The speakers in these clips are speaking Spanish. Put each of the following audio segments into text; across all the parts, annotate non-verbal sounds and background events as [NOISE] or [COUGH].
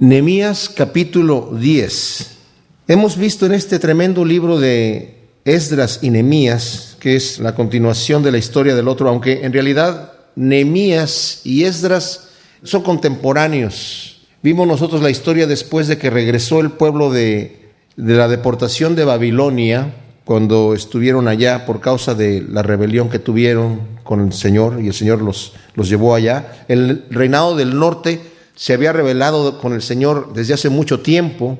Nehemías capítulo 10. Hemos visto en este tremendo libro de Esdras y Nehemías, que es la continuación de la historia del otro, aunque en realidad Nehemías y Esdras son contemporáneos. Vimos nosotros la historia después de que regresó el pueblo de, de la deportación de Babilonia, cuando estuvieron allá por causa de la rebelión que tuvieron con el Señor y el Señor los, los llevó allá. El reinado del norte se había revelado con el Señor desde hace mucho tiempo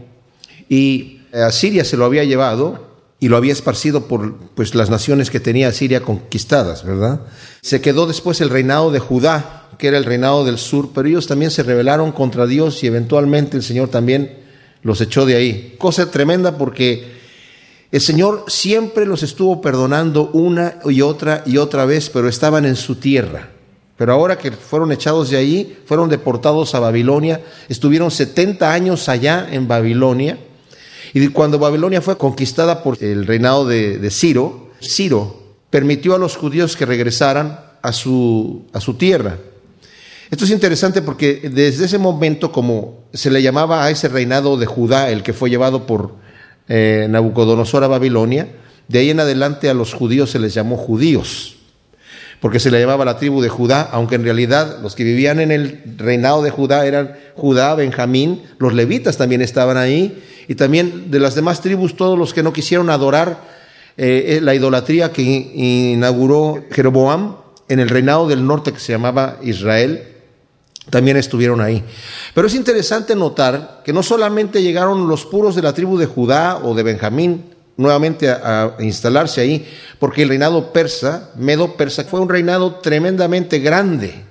y a Siria se lo había llevado y lo había esparcido por pues, las naciones que tenía Siria conquistadas, ¿verdad? Se quedó después el reinado de Judá, que era el reinado del sur, pero ellos también se rebelaron contra Dios y eventualmente el Señor también los echó de ahí. Cosa tremenda porque el Señor siempre los estuvo perdonando una y otra y otra vez, pero estaban en su tierra. Pero ahora que fueron echados de ahí, fueron deportados a Babilonia, estuvieron 70 años allá en Babilonia. Y cuando Babilonia fue conquistada por el reinado de, Ciro, Ciro permitió a los judíos que regresaran a su, a su tierra. Esto es interesante porque desde ese momento, como se le llamaba a ese reinado de Judá, el que fue llevado por eh, Nabucodonosor a Babilonia, de ahí en adelante a los judíos se les llamó judíos porque se le llamaba la tribu de Judá, aunque en realidad los que vivían en el reinado de Judá eran Judá, Benjamín, los levitas también estaban ahí, y también de las demás tribus, todos los que no quisieron adorar eh, eh, la idolatría que inauguró Jeroboam en el reinado del norte que se llamaba Israel, también estuvieron ahí. Pero es interesante notar que no solamente llegaron los puros de la tribu de Judá o de Benjamín, nuevamente a, instalarse ahí, porque el reinado persa, medo-persa, fue un reinado tremendamente grande.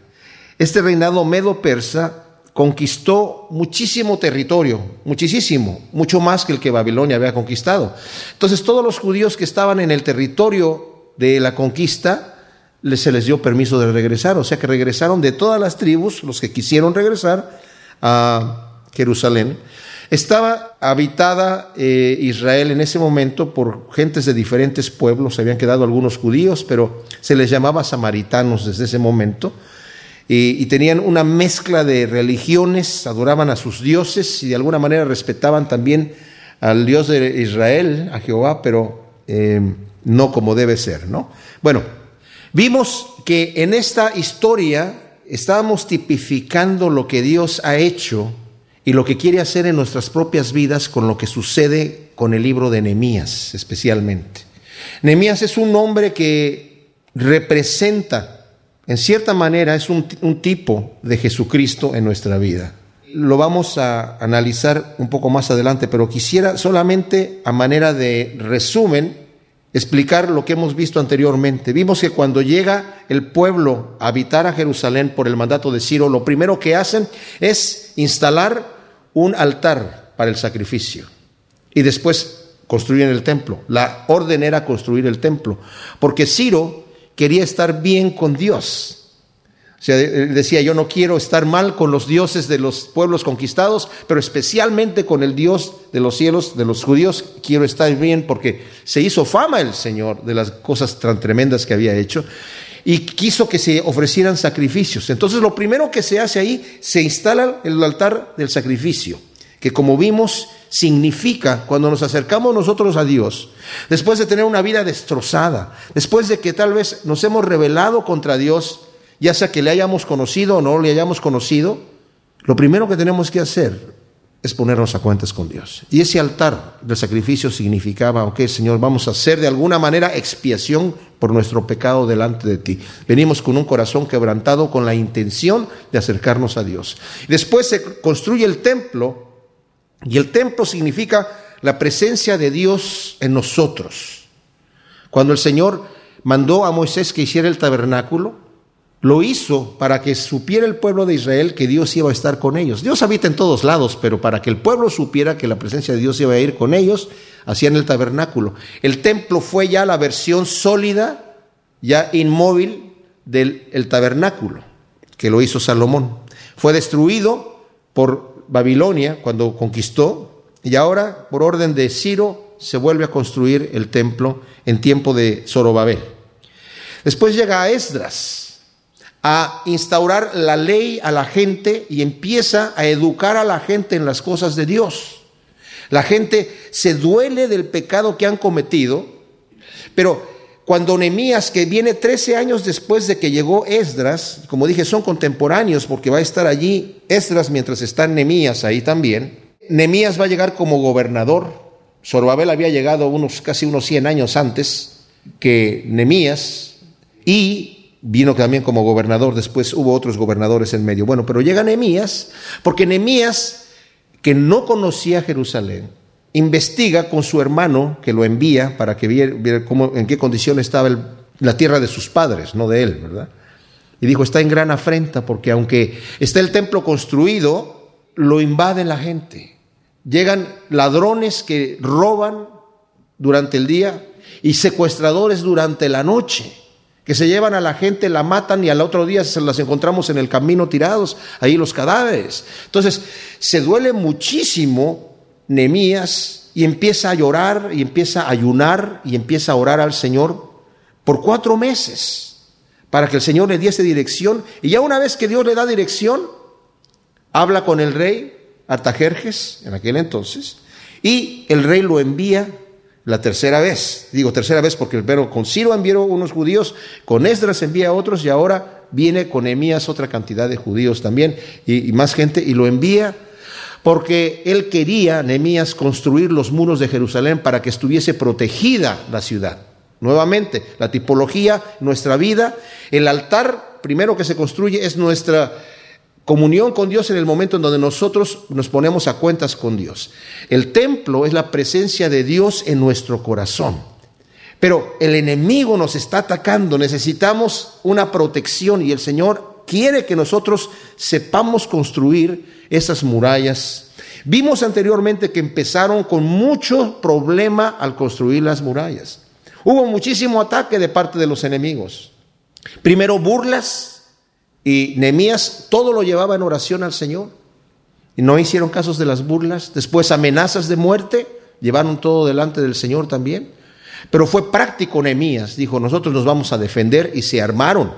Este reinado medo-persa conquistó muchísimo territorio, muchísimo, mucho más que el que Babilonia había conquistado. Entonces todos los judíos que estaban en el territorio de la conquista, se les dio permiso de regresar, o sea que regresaron de todas las tribus, los que quisieron regresar a Jerusalén. Estaba habitada eh, Israel en ese momento por gentes de diferentes pueblos, se habían quedado algunos judíos, pero se les llamaba samaritanos desde ese momento, y, tenían una mezcla de religiones, adoraban a sus dioses y de alguna manera respetaban también al Dios de Israel, a Jehová, pero eh, no como debe ser, ¿no? Bueno, vimos que en esta historia estábamos tipificando lo que Dios ha hecho y lo que quiere hacer en nuestras propias vidas con lo que sucede con el libro de Nehemías especialmente. Nehemías es un hombre que representa, en cierta manera, es un, un tipo de Jesucristo en nuestra vida. Lo vamos a analizar un poco más adelante, pero quisiera solamente a manera de resumen explicar lo que hemos visto anteriormente. Vimos que cuando llega el pueblo a habitar a Jerusalén por el mandato de Ciro, lo primero que hacen es instalar un altar para el sacrificio y después construyen el templo. La orden era construir el templo, porque Ciro quería estar bien con Dios. O sea, decía, yo no quiero estar mal con los dioses de los pueblos conquistados, pero especialmente con el Dios de los cielos, de los judíos, quiero estar bien porque se hizo fama el Señor de las cosas tan tremendas que había hecho y quiso que se ofrecieran sacrificios. Entonces lo primero que se hace ahí, se instala el altar del sacrificio, que como vimos significa cuando nos acercamos nosotros a Dios, después de tener una vida destrozada, después de que tal vez nos hemos rebelado contra Dios, ya sea que le hayamos conocido o no le hayamos conocido, lo primero que tenemos que hacer es ponernos a cuentas con Dios. Y ese altar del sacrificio significaba, ok, Señor, vamos a hacer de alguna manera expiación por nuestro pecado delante de ti. Venimos con un corazón quebrantado con la intención de acercarnos a Dios. Después se construye el templo y el templo significa la presencia de Dios en nosotros. Cuando el Señor mandó a Moisés que hiciera el tabernáculo, lo hizo para que supiera el pueblo de Israel que Dios iba a estar con ellos. Dios habita en todos lados, pero para que el pueblo supiera que la presencia de Dios iba a ir con ellos, hacían el tabernáculo. El templo fue ya la versión sólida, ya inmóvil del el tabernáculo, que lo hizo Salomón. Fue destruido por Babilonia cuando conquistó, y ahora, por orden de Ciro, se vuelve a construir el templo en tiempo de Zorobabel. Después llega a Esdras, a instaurar la ley a la gente y empieza a educar a la gente en las cosas de Dios. La gente se duele del pecado que han cometido, pero cuando Nehemías, que viene 13 años después de que llegó Esdras, como dije, son contemporáneos porque va a estar allí Esdras mientras está Nehemías ahí también, Nehemías va a llegar como gobernador. Zorobabel había llegado unos, casi unos 100 años antes que Nehemías y vino también como gobernador, después hubo otros gobernadores en medio. Bueno, pero llega Nehemías porque Nehemías, que no conocía Jerusalén, investiga con su hermano que lo envía para que viera, cómo, en qué condición estaba la tierra de sus padres, no de él, ¿verdad? Y dijo, está en gran afrenta porque aunque está el templo construido, lo invade la gente. Llegan ladrones que roban durante el día y secuestradores durante la noche, que se llevan a la gente, la matan y al otro día se las encontramos en el camino tirados, ahí los cadáveres. Entonces, se duele muchísimo Nemías y empieza a llorar y empieza a ayunar y empieza a orar al Señor por cuatro meses para que el Señor le diese dirección. Y ya una vez que Dios le da dirección, habla con el rey Artajerjes en aquel entonces y el rey lo envía la tercera vez. Digo tercera vez porque pero con Ciro envió unos judíos, con Esdras envía a otros y ahora viene con Emías otra cantidad de judíos también y, y más gente y lo envía porque él quería, Nehemías, construir los muros de Jerusalén para que estuviese protegida la ciudad. Nuevamente, la tipología, nuestra vida, el altar primero que se construye es nuestra comunión con Dios en el momento en donde nosotros nos ponemos a cuentas con Dios. El templo es la presencia de Dios en nuestro corazón. Pero el enemigo nos está atacando, necesitamos una protección y el Señor quiere que nosotros sepamos construir esas murallas. Vimos anteriormente que empezaron con mucho problema al construir las murallas. Hubo muchísimo ataque de parte de los enemigos. Primero burlas y Nehemías todo lo llevaba en oración al Señor. Y no hicieron casos de las burlas. Después amenazas de muerte, llevaron todo delante del Señor también. Pero fue práctico Nehemías, dijo, nosotros nos vamos a defender y se armaron.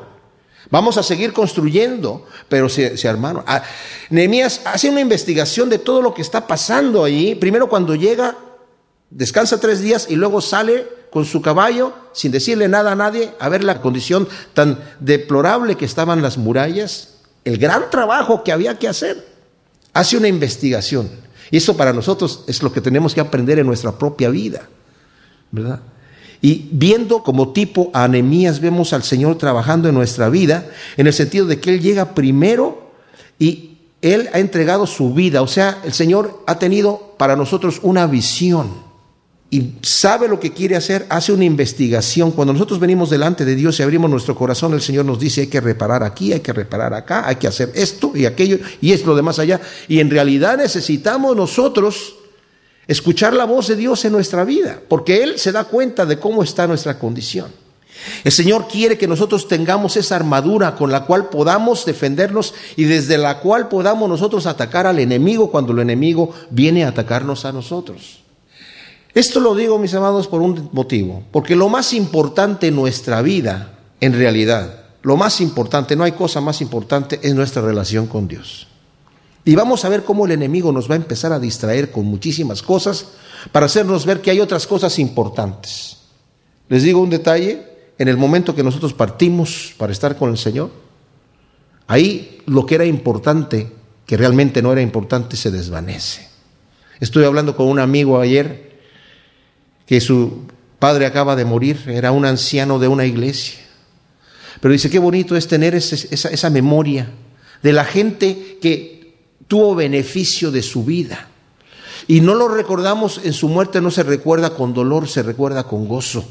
Vamos a seguir construyendo, pero se, armaron. Ah, Nehemías hace una investigación de todo lo que está pasando ahí. Primero cuando llega, descansa tres días y luego sale con su caballo, sin decirle nada a nadie, a ver la condición tan deplorable que estaban las murallas, el gran trabajo que había que hacer. Hace una investigación. Y eso para nosotros es lo que tenemos que aprender en nuestra propia vida. ¿Verdad? Y viendo como tipo a Anemías, vemos al Señor trabajando en nuestra vida, en el sentido de que Él llega primero y Él ha entregado su vida. O sea, el Señor ha tenido para nosotros una visión y sabe lo que quiere hacer, hace una investigación. Cuando nosotros venimos delante de Dios y abrimos nuestro corazón, el Señor nos dice hay que reparar aquí, hay que reparar acá, hay que hacer esto y aquello y es lo demás allá. Y en realidad necesitamos nosotros escuchar la voz de Dios en nuestra vida, porque Él se da cuenta de cómo está nuestra condición. El Señor quiere que nosotros tengamos esa armadura con la cual podamos defendernos y desde la cual podamos nosotros atacar al enemigo cuando el enemigo viene a atacarnos a nosotros. Esto lo digo, mis amados, por un motivo, porque lo más importante en nuestra vida, en realidad, lo más importante, no hay cosa más importante, es nuestra relación con Dios. Y vamos a ver cómo el enemigo nos va a empezar a distraer con muchísimas cosas para hacernos ver que hay otras cosas importantes. Les digo un detalle, en el momento que nosotros partimos para estar con el Señor, ahí lo que era importante, que realmente no era importante, se desvanece. Estoy hablando con un amigo ayer que su padre acaba de morir, era un anciano de una iglesia. Pero dice, qué bonito es tener esa, esa memoria de la gente que tuvo beneficio de su vida. Y no lo recordamos en su muerte, no se recuerda con dolor, se recuerda con gozo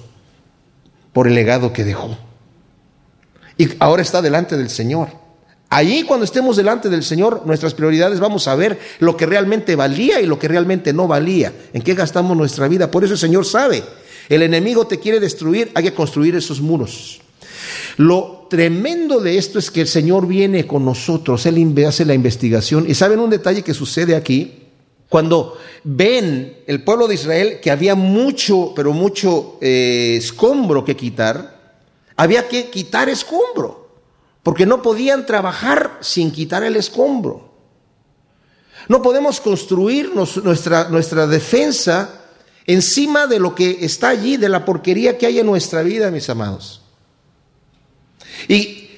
por el legado que dejó. Y ahora está delante del Señor. Allí cuando estemos delante del Señor, nuestras prioridades vamos a ver lo que realmente valía y lo que realmente no valía, en qué gastamos nuestra vida. Por eso el Señor sabe, el enemigo te quiere destruir, hay que construir esos muros. Lo tremendo de esto es que el Señor viene con nosotros, Él hace la investigación. Y saben un detalle que sucede aquí, cuando ven el pueblo de Israel que había mucho, pero mucho eh, escombro que quitar, había que quitar escombro. Porque no podían trabajar sin quitar el escombro. No podemos construir nuestra, nuestra defensa encima de lo que está allí, de la porquería que hay en nuestra vida, mis amados. Y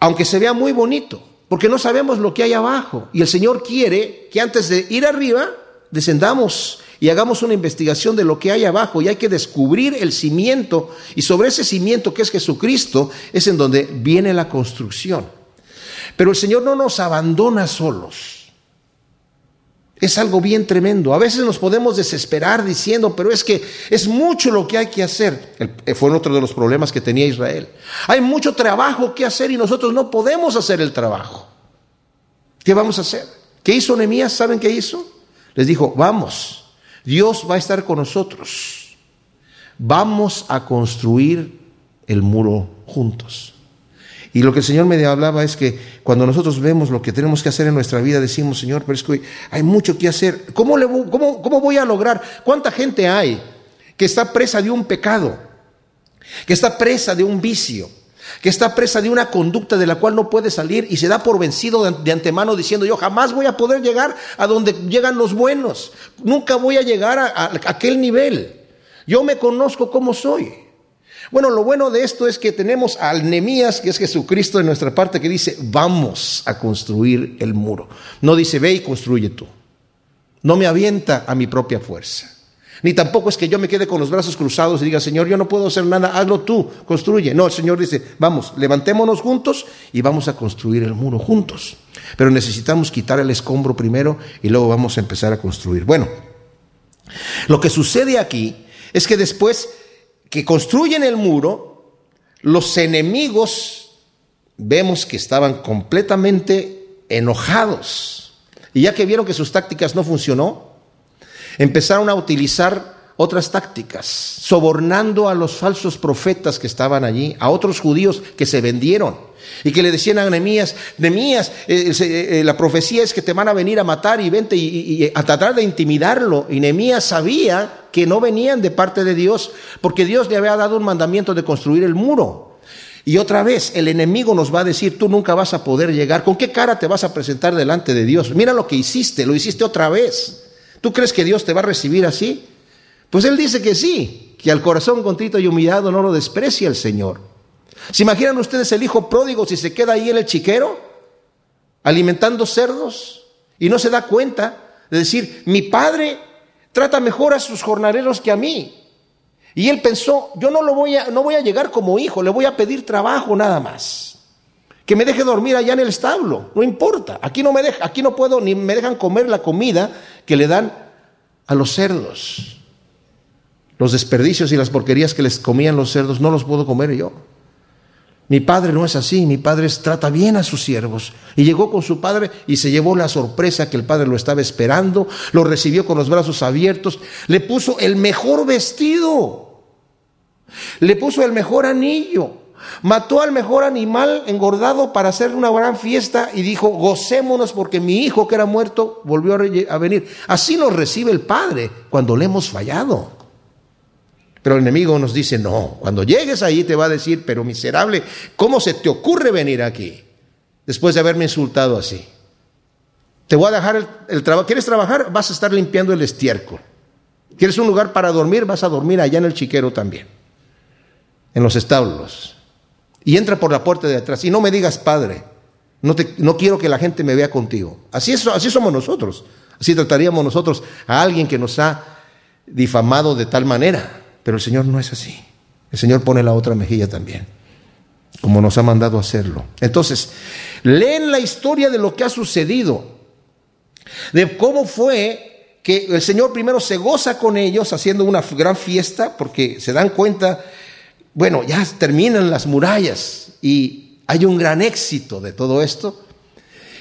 aunque se vea muy bonito, porque no sabemos lo que hay abajo. Y el Señor quiere que antes de ir arriba, descendamos y hagamos una investigación de lo que hay abajo y hay que descubrir el cimiento y sobre ese cimiento que es Jesucristo es en donde viene la construcción. Pero el Señor no nos abandona solos. Es algo bien tremendo. A veces nos podemos desesperar diciendo, pero es que es mucho lo que hay que hacer. Eh, fue otro de los problemas que tenía Israel. Hay mucho trabajo que hacer y nosotros no podemos hacer el trabajo. ¿Qué vamos a hacer? ¿Qué hizo Nehemías? ¿Saben qué hizo? Les dijo, vamos, Dios va a estar con nosotros. Vamos a construir el muro juntos. Y lo que el Señor me hablaba es que cuando nosotros vemos lo que tenemos que hacer en nuestra vida, decimos, Señor, pero es que hay mucho que hacer. ¿Cómo, le, cómo, cómo voy a lograr? ¿Cuánta gente hay que está presa de un pecado? Que está presa de un vicio? Que está presa de una conducta de la cual no puede salir y se da por vencido de antemano diciendo yo jamás voy a poder llegar a donde llegan los buenos, nunca voy a llegar a, aquel nivel, yo me conozco como soy. Bueno, lo bueno de esto es que tenemos al Nemías, que es Jesucristo en nuestra parte, que dice, vamos a construir el muro. No dice, ve y construye tú. No me avienta a mi propia fuerza. Ni tampoco es que yo me quede con los brazos cruzados y diga, Señor, yo no puedo hacer nada, hazlo tú, construye. No, el Señor dice, vamos, levantémonos juntos y vamos a construir el muro juntos. Pero necesitamos quitar el escombro primero y luego vamos a empezar a construir. Bueno, lo que sucede aquí es que después que construyen el muro, los enemigos vemos que estaban completamente enojados. Y ya que vieron que sus tácticas no funcionó, empezaron a utilizar otras tácticas, sobornando a los falsos profetas que estaban allí, a otros judíos que se vendieron y que le decían a Nehemías, Nehemías, eh, eh, la profecía es que te van a venir a matar y vente y, a tratar de intimidarlo. Y Nehemías sabía que no venían de parte de Dios, porque Dios le había dado un mandamiento de construir el muro. Y otra vez el enemigo nos va a decir, tú nunca vas a poder llegar, ¿con qué cara te vas a presentar delante de Dios? Mira lo que hiciste, lo hiciste otra vez. ¿Tú crees que Dios te va a recibir así? Pues Él dice que sí, que al corazón contrito y humillado no lo desprecia el Señor. ¿Se imaginan ustedes el hijo pródigo si se queda ahí en el chiquero, alimentando cerdos, y no se da cuenta de decir, mi padre trata mejor a sus jornaleros que a mí? Y él pensó, yo no, lo voy a, no voy a llegar como hijo, le voy a pedir trabajo nada más. Que me deje dormir allá en el establo, no importa. Aquí no me aquí no puedo ni me dejan comer la comida que le dan a los cerdos. Los desperdicios y las porquerías que les comían los cerdos no los puedo comer yo. Mi padre no es así, mi padre trata bien a sus siervos. Y llegó con su padre y se llevó la sorpresa que el padre lo estaba esperando, lo recibió con los brazos abiertos, le puso el mejor vestido, le puso el mejor anillo, mató al mejor animal engordado para hacer una gran fiesta y dijo, gocémonos porque mi hijo que era muerto volvió a venir. Así nos recibe el padre cuando le hemos fallado. Pero el enemigo nos dice, no, cuando llegues ahí te va a decir, pero miserable, ¿cómo se te ocurre venir aquí después de haberme insultado así? Te voy a dejar el, trabajo. ¿Quieres trabajar? Vas a estar limpiando el estiércol. ¿Quieres un lugar para dormir? Vas a dormir allá en el chiquero también, en los establos. Y entra por la puerta de atrás. Y no me digas, Padre, no, te, no quiero que la gente me vea contigo. Así, es, así somos nosotros. Así trataríamos nosotros a alguien que nos ha difamado de tal manera. Pero el Señor no es así. El Señor pone la otra mejilla también, como nos ha mandado hacerlo. Entonces, leen la historia de lo que ha sucedido, de cómo fue que el Señor primero se goza con ellos haciendo una gran fiesta, porque se dan cuenta, bueno, ya terminan las murallas y hay un gran éxito de todo esto.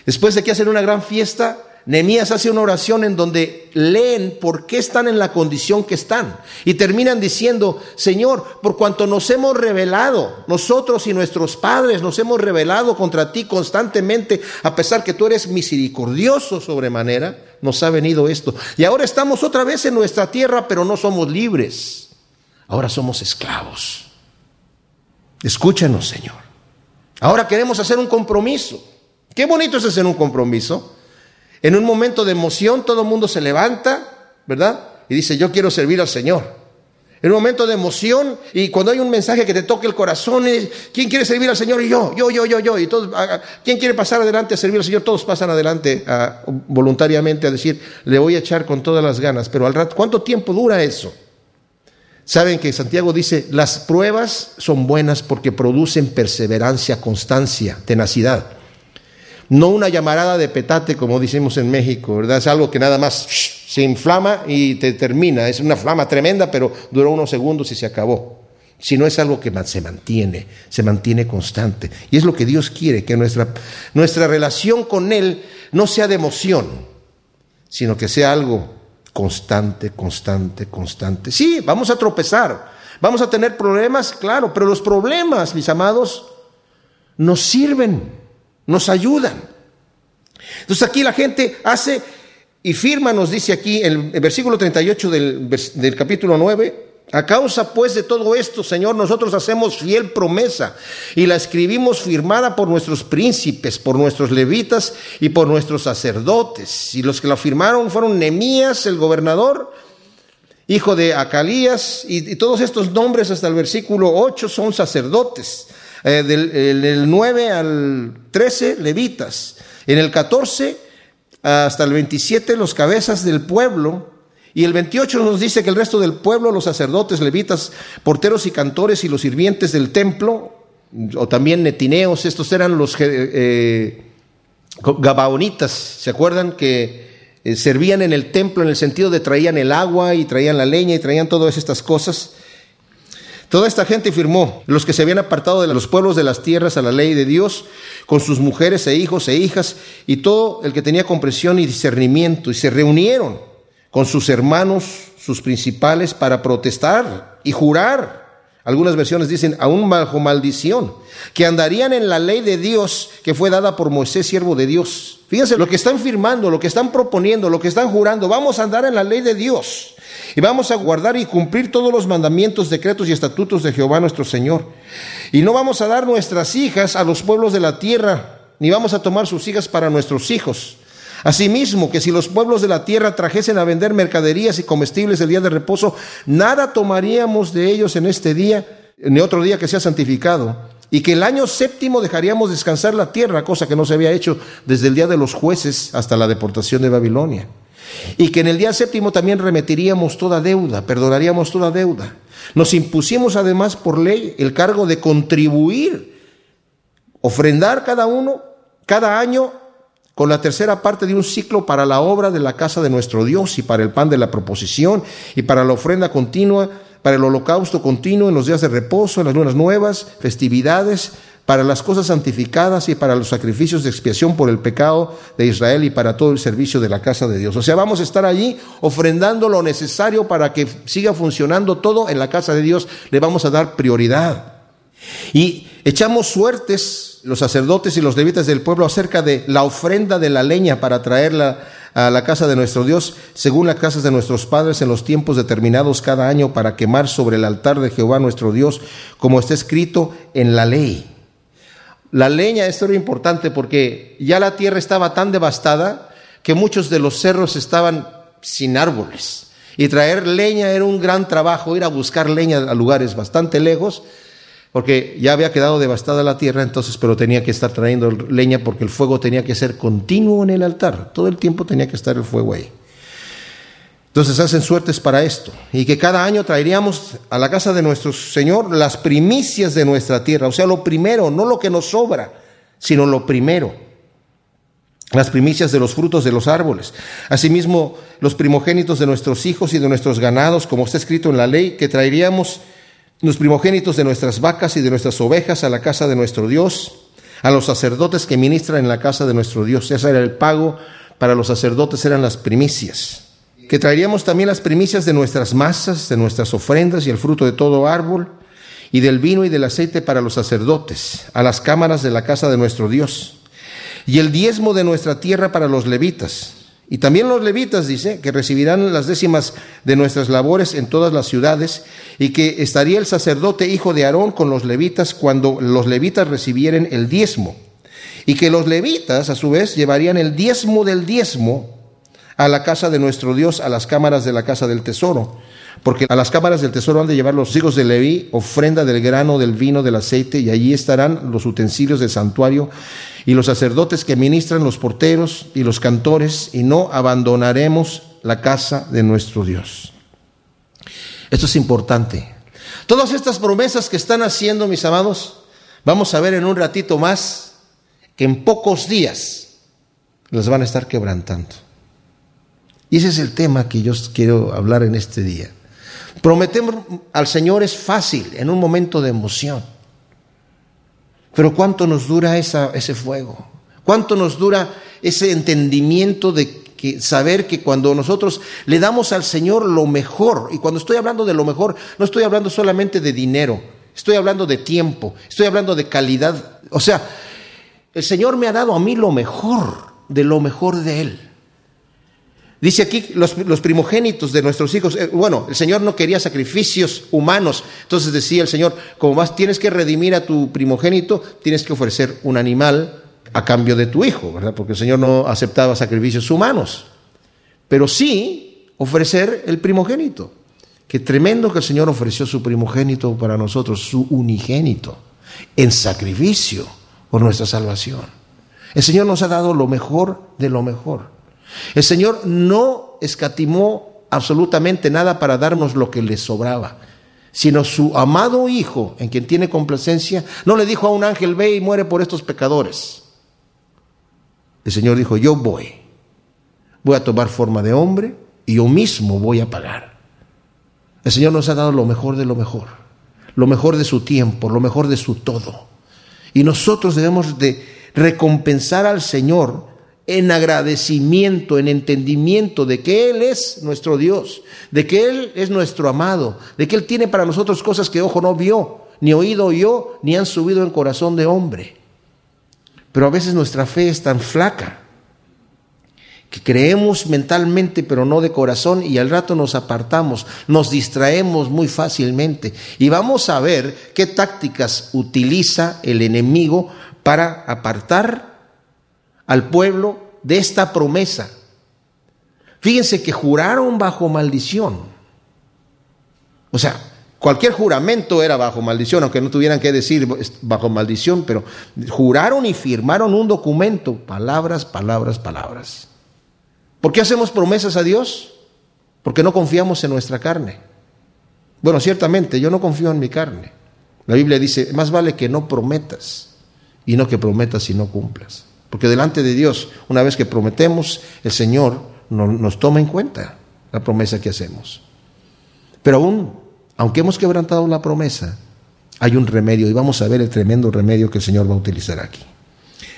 Después de que hacen una gran fiesta, Nehemías hace una oración en donde leen por qué están en la condición que están y terminan diciendo, Señor, por cuanto nos hemos revelado, nosotros y nuestros padres nos hemos revelado contra ti constantemente, a pesar que tú eres misericordioso sobremanera, nos ha venido esto. Y ahora estamos otra vez en nuestra tierra, pero no somos libres. Ahora somos esclavos. Escúchanos, Señor. Ahora queremos hacer un compromiso. Qué bonito es hacer un compromiso. En un momento de emoción todo el mundo se levanta, ¿verdad? Y dice, yo quiero servir al Señor. En un momento de emoción y cuando hay un mensaje que te toque el corazón, ¿quién quiere servir al Señor? Y yo, yo, yo, yo, yo. Y todos, ¿quién quiere pasar adelante a servir al Señor? Todos pasan adelante voluntariamente a decir, le voy a echar con todas las ganas. Pero al rato, ¿cuánto tiempo dura eso? Saben que Santiago dice, las pruebas son buenas porque producen perseverancia, constancia, tenacidad. No una llamarada de petate, como decimos en México, ¿verdad? Es algo que nada más se inflama y te termina. Es una flama tremenda, pero duró unos segundos y se acabó. Si no es algo que se mantiene, se mantiene constante. Y es lo que Dios quiere, que nuestra, nuestra relación con Él no sea de emoción, sino que sea algo constante, constante, constante. Sí, vamos a tropezar, vamos a tener problemas, claro, pero los problemas, mis amados, nos sirven nos ayudan. Entonces aquí la gente hace y firma, nos dice aquí en el versículo 38 del, del capítulo 9, a causa pues de todo esto, Señor, nosotros hacemos fiel promesa y la escribimos firmada por nuestros príncipes, por nuestros levitas y por nuestros sacerdotes. Y los que la firmaron fueron Nemías, el gobernador, hijo de Acalías, y, todos estos nombres hasta el versículo 8 son sacerdotes. Eh, del, 9 al 13, levitas. En el 14 hasta el 27, los cabezas del pueblo. Y el 28 nos dice que el resto del pueblo, los sacerdotes, levitas, porteros y cantores y los sirvientes del templo, o también netineos, estos eran los eh, gabaonitas, ¿se acuerdan? Que eh, servían en el templo en el sentido de traían el agua y traían la leña y traían todas estas cosas. Toda esta gente firmó, los que se habían apartado de los pueblos de las tierras a la ley de Dios, con sus mujeres e hijos e hijas, y todo el que tenía comprensión y discernimiento, y se reunieron con sus hermanos, sus principales, para protestar y jurar. Algunas versiones dicen, aún bajo maldición, que andarían en la ley de Dios que fue dada por Moisés, siervo de Dios. Fíjense lo que están firmando, lo que están proponiendo, lo que están jurando. Vamos a andar en la ley de Dios. Y vamos a guardar y cumplir todos los mandamientos, decretos y estatutos de Jehová nuestro Señor. Y no vamos a dar nuestras hijas a los pueblos de la tierra, ni vamos a tomar sus hijas para nuestros hijos. Asimismo, que si los pueblos de la tierra trajesen a vender mercaderías y comestibles el día de reposo, nada tomaríamos de ellos en este día, ni otro día que sea santificado. Y que el año séptimo dejaríamos descansar la tierra, cosa que no se había hecho desde el día de los jueces hasta la deportación de Babilonia. Y que en el día séptimo también remetiríamos toda deuda, perdonaríamos toda deuda. Nos impusimos además por ley el cargo de contribuir, ofrendar cada uno, cada año, con la tercera parte de un ciclo para la obra de la casa de nuestro Dios y para el pan de la proposición y para la ofrenda continua, para el holocausto continuo en los días de reposo, en las lunas nuevas, festividades, para las cosas santificadas y para los sacrificios de expiación por el pecado de Israel y para todo el servicio de la casa de Dios. O sea, vamos a estar allí ofrendando lo necesario para que siga funcionando todo en la casa de Dios. Le vamos a dar prioridad. Y echamos suertes los sacerdotes y los levitas del pueblo acerca de la ofrenda de la leña para traerla a la casa de nuestro Dios, según las casas de nuestros padres en los tiempos determinados cada año para quemar sobre el altar de Jehová nuestro Dios, como está escrito en la ley. La leña, esto era importante porque ya la tierra estaba tan devastada que muchos de los cerros estaban sin árboles. Y traer leña era un gran trabajo, ir a buscar leña a lugares bastante lejos, porque ya había quedado devastada la tierra, entonces, pero tenía que estar trayendo leña porque el fuego tenía que ser continuo en el altar. Todo el tiempo tenía que estar el fuego ahí. Entonces hacen suertes para esto. Y que cada año traeríamos a la casa de nuestro Señor las primicias de nuestra tierra. O sea, lo primero, no lo que nos sobra, sino lo primero. Las primicias de los frutos de los árboles. Asimismo, los primogénitos de nuestros hijos y de nuestros ganados, como está escrito en la ley, que traeríamos los primogénitos de nuestras vacas y de nuestras ovejas a la casa de nuestro Dios, a los sacerdotes que ministran en la casa de nuestro Dios. Ese era el pago para los sacerdotes, eran las primicias que traeríamos también las primicias de nuestras masas, de nuestras ofrendas y el fruto de todo árbol, y del vino y del aceite para los sacerdotes, a las cámaras de la casa de nuestro Dios, y el diezmo de nuestra tierra para los levitas, Y también los levitas, dice, que recibirán las décimas de nuestras labores en todas las ciudades, y que estaría el sacerdote hijo de Aarón con los levitas cuando los levitas recibieren el diezmo. Y que los levitas, a su vez, llevarían el diezmo del diezmo a la casa de nuestro Dios, a las cámaras de la casa del tesoro. Porque a las cámaras del tesoro han de llevar los hijos de Leví ofrenda del grano, del vino, del aceite, y allí estarán los utensilios del santuario y los sacerdotes que ministran, los porteros y los cantores, y no abandonaremos la casa de nuestro Dios. Esto es importante. Todas estas promesas que están haciendo, mis amados, vamos a ver en un ratito más que en pocos días las van a estar quebrantando. Y ese es el tema que yo quiero hablar en este día. Prometemos al Señor es fácil en un momento de emoción. Pero ¿cuánto nos dura ese fuego? ¿Cuánto nos dura ese entendimiento de saber que cuando nosotros le damos al Señor lo mejor, y cuando estoy hablando de lo mejor, no estoy hablando solamente de dinero, estoy hablando de tiempo, estoy hablando de calidad. O sea, el Señor me ha dado a mí lo mejor, de lo mejor de Él. Dice aquí los, primogénitos de nuestros hijos. Eh, bueno, el Señor no quería sacrificios humanos. Entonces decía el Señor, como más tienes que redimir a tu primogénito, tienes que ofrecer un animal a cambio de tu hijo, ¿verdad? Porque el Señor no aceptaba sacrificios humanos. Pero sí ofrecer el primogénito. Qué tremendo que el Señor ofreció su primogénito para nosotros, su unigénito, en sacrificio por nuestra salvación. El Señor nos ha dado lo mejor de lo mejor. El Señor no escatimó absolutamente nada para darnos lo que le sobraba, sino su amado Hijo, en quien tiene complacencia, no le dijo a un ángel, ve y muere por estos pecadores. El Señor dijo, yo voy, voy a tomar forma de hombre y yo mismo voy a pagar. El Señor nos ha dado lo mejor de lo mejor, lo mejor de su tiempo, lo mejor de su todo. Y nosotros debemos de recompensar al Señor en agradecimiento, en entendimiento de que Él es nuestro Dios, de que Él es nuestro amado, de que Él tiene para nosotros cosas que ojo no vio, ni oído oyó, ni han subido en corazón de hombre. Pero a veces nuestra fe es tan flaca que creemos mentalmente pero no de corazón y al rato nos apartamos, nos distraemos muy fácilmente y vamos a ver qué tácticas utiliza el enemigo para apartar al pueblo de esta promesa. Fíjense que juraron bajo maldición. O sea, cualquier juramento era bajo maldición, aunque no tuvieran que decir bajo maldición, pero juraron y firmaron un documento, palabras, palabras, palabras. ¿Por qué hacemos promesas a Dios? Porque no confiamos en nuestra carne. Bueno, ciertamente, yo no confío en mi carne. La Biblia dice, más vale que no prometas y no que prometas y no cumplas. Porque delante de Dios, una vez que prometemos, el Señor nos toma en cuenta la promesa que hacemos. Pero aún, aunque hemos quebrantado la promesa, hay un remedio y vamos a ver el tremendo remedio que el Señor va a utilizar aquí.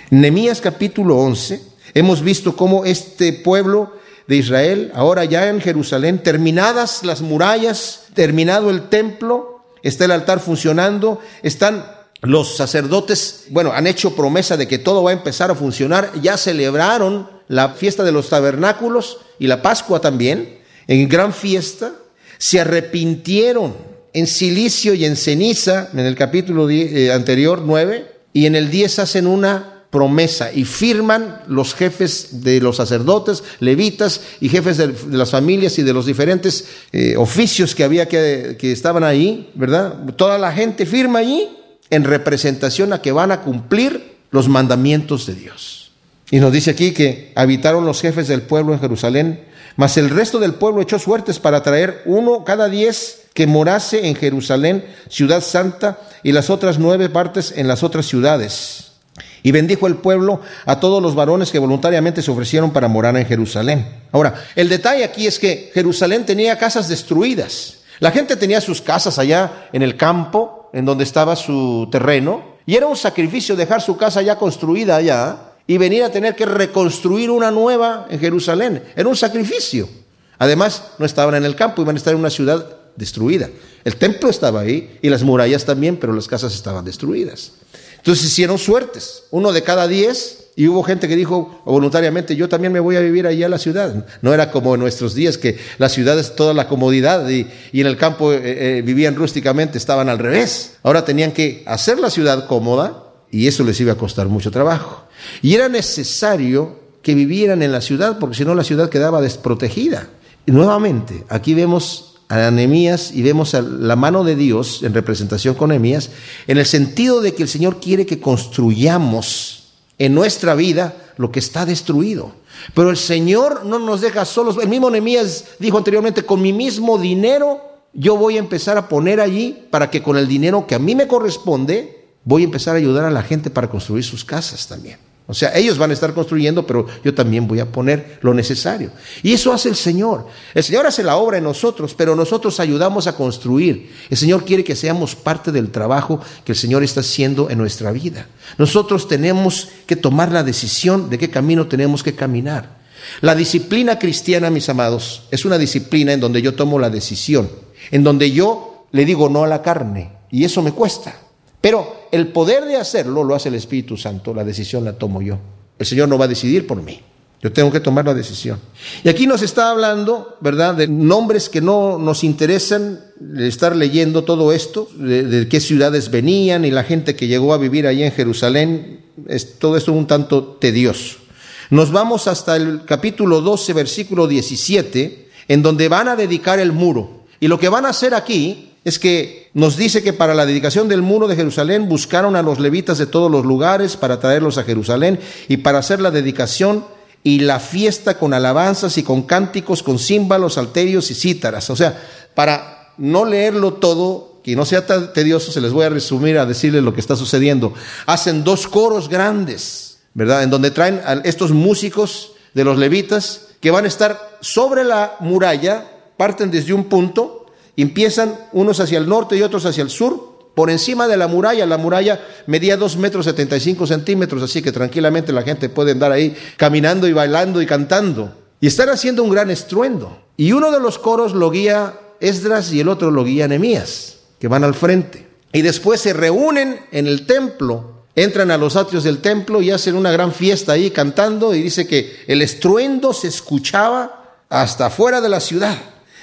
Nehemías capítulo 11, hemos visto cómo este pueblo de Israel, ahora ya en Jerusalén, terminadas las murallas, terminado el templo, está el altar funcionando, están los sacerdotes, bueno, han hecho promesa de que todo va a empezar a funcionar, ya celebraron la fiesta de los tabernáculos y la Pascua también, en gran fiesta, se arrepintieron en silicio y en ceniza, en el capítulo eh, anterior 9, y en el 10 hacen una promesa y firman los jefes de los sacerdotes, levitas y jefes de, las familias y de los diferentes eh, oficios que había que, que estaban ahí, ¿verdad? Toda la gente firma allí en representación a que van a cumplir los mandamientos de Dios. Y nos dice aquí que habitaron los jefes del pueblo en Jerusalén, mas el resto del pueblo echó suertes para traer uno cada diez que morase en Jerusalén, ciudad santa, y las otras nueve partes en las otras ciudades. Y bendijo el pueblo a todos los varones que voluntariamente se ofrecieron para morar en Jerusalén. Ahora, el detalle aquí es que Jerusalén tenía casas destruidas. La gente tenía sus casas allá en el campo, en donde estaba su terreno, y era un sacrificio dejar su casa ya construida allá y venir a tener que reconstruir una nueva en Jerusalén. Era un sacrificio. Además, no estaban en el campo, iban a estar en una ciudad destruida. El templo estaba ahí y las murallas también, pero las casas estaban destruidas. Entonces hicieron suertes. Uno de cada diez Y hubo gente que dijo voluntariamente, yo también me voy a vivir allá a la ciudad. No era como en nuestros días que la ciudad es toda la comodidad y, en el campo eh, eh, vivían rústicamente, estaban al revés. Ahora tenían que hacer la ciudad cómoda y eso les iba a costar mucho trabajo. Y era necesario que vivieran en la ciudad porque si no la ciudad quedaba desprotegida. Y nuevamente, aquí vemos a Nehemías y vemos a la mano de Dios en representación con Nehemías, en el sentido de que el Señor quiere que construyamos en nuestra vida lo que está destruido. Pero el Señor no nos deja solos. El mismo Nehemías dijo anteriormente, con mi mismo dinero yo voy a empezar a poner allí para que con el dinero que a mí me corresponde, voy a empezar a ayudar a la gente para construir sus casas también. O sea, ellos van a estar construyendo, pero yo también voy a poner lo necesario. Y eso hace el Señor. El Señor hace la obra en nosotros, pero nosotros ayudamos a construir. El Señor quiere que seamos parte del trabajo que el Señor está haciendo en nuestra vida. Nosotros tenemos que tomar la decisión de qué camino tenemos que caminar. La disciplina cristiana, mis amados, es una disciplina en donde yo tomo la decisión, en donde yo le digo no a la carne, y eso me cuesta. Pero el poder de hacerlo lo hace el Espíritu Santo, la decisión la tomo yo. El Señor no va a decidir por mí. Yo tengo que tomar la decisión. Y aquí nos está hablando, ¿verdad?, de nombres que no nos interesan, de estar leyendo todo esto, de, qué ciudades venían y la gente que llegó a vivir allí en Jerusalén. Es, todo esto un tanto tedioso. Nos vamos hasta el capítulo 12, versículo 17, en donde van a dedicar el muro. Y lo que van a hacer aquí es que nos dice que para la dedicación del muro de Jerusalén buscaron a los levitas de todos los lugares para traerlos a Jerusalén y para hacer la dedicación y la fiesta con alabanzas y con cánticos, con címbalos, alterios y cítaras. O sea, para no leerlo todo, que no sea tan tedioso, se les voy a resumir a decirles lo que está sucediendo. Hacen dos coros grandes, ¿verdad? En donde traen a estos músicos de los levitas que van a estar sobre la muralla, parten desde un punto Empiezan unos hacia el norte y otros hacia el sur, por encima de la muralla. La muralla medía 2 metros 75 centímetros, así que tranquilamente la gente puede andar ahí caminando y bailando y cantando. Y están haciendo un gran estruendo. Y uno de los coros lo guía Esdras y el otro lo guía Nehemías, que van al frente. Y después se reúnen en el templo, entran a los atrios del templo y hacen una gran fiesta ahí cantando. Y dice que el estruendo se escuchaba hasta afuera de la ciudad.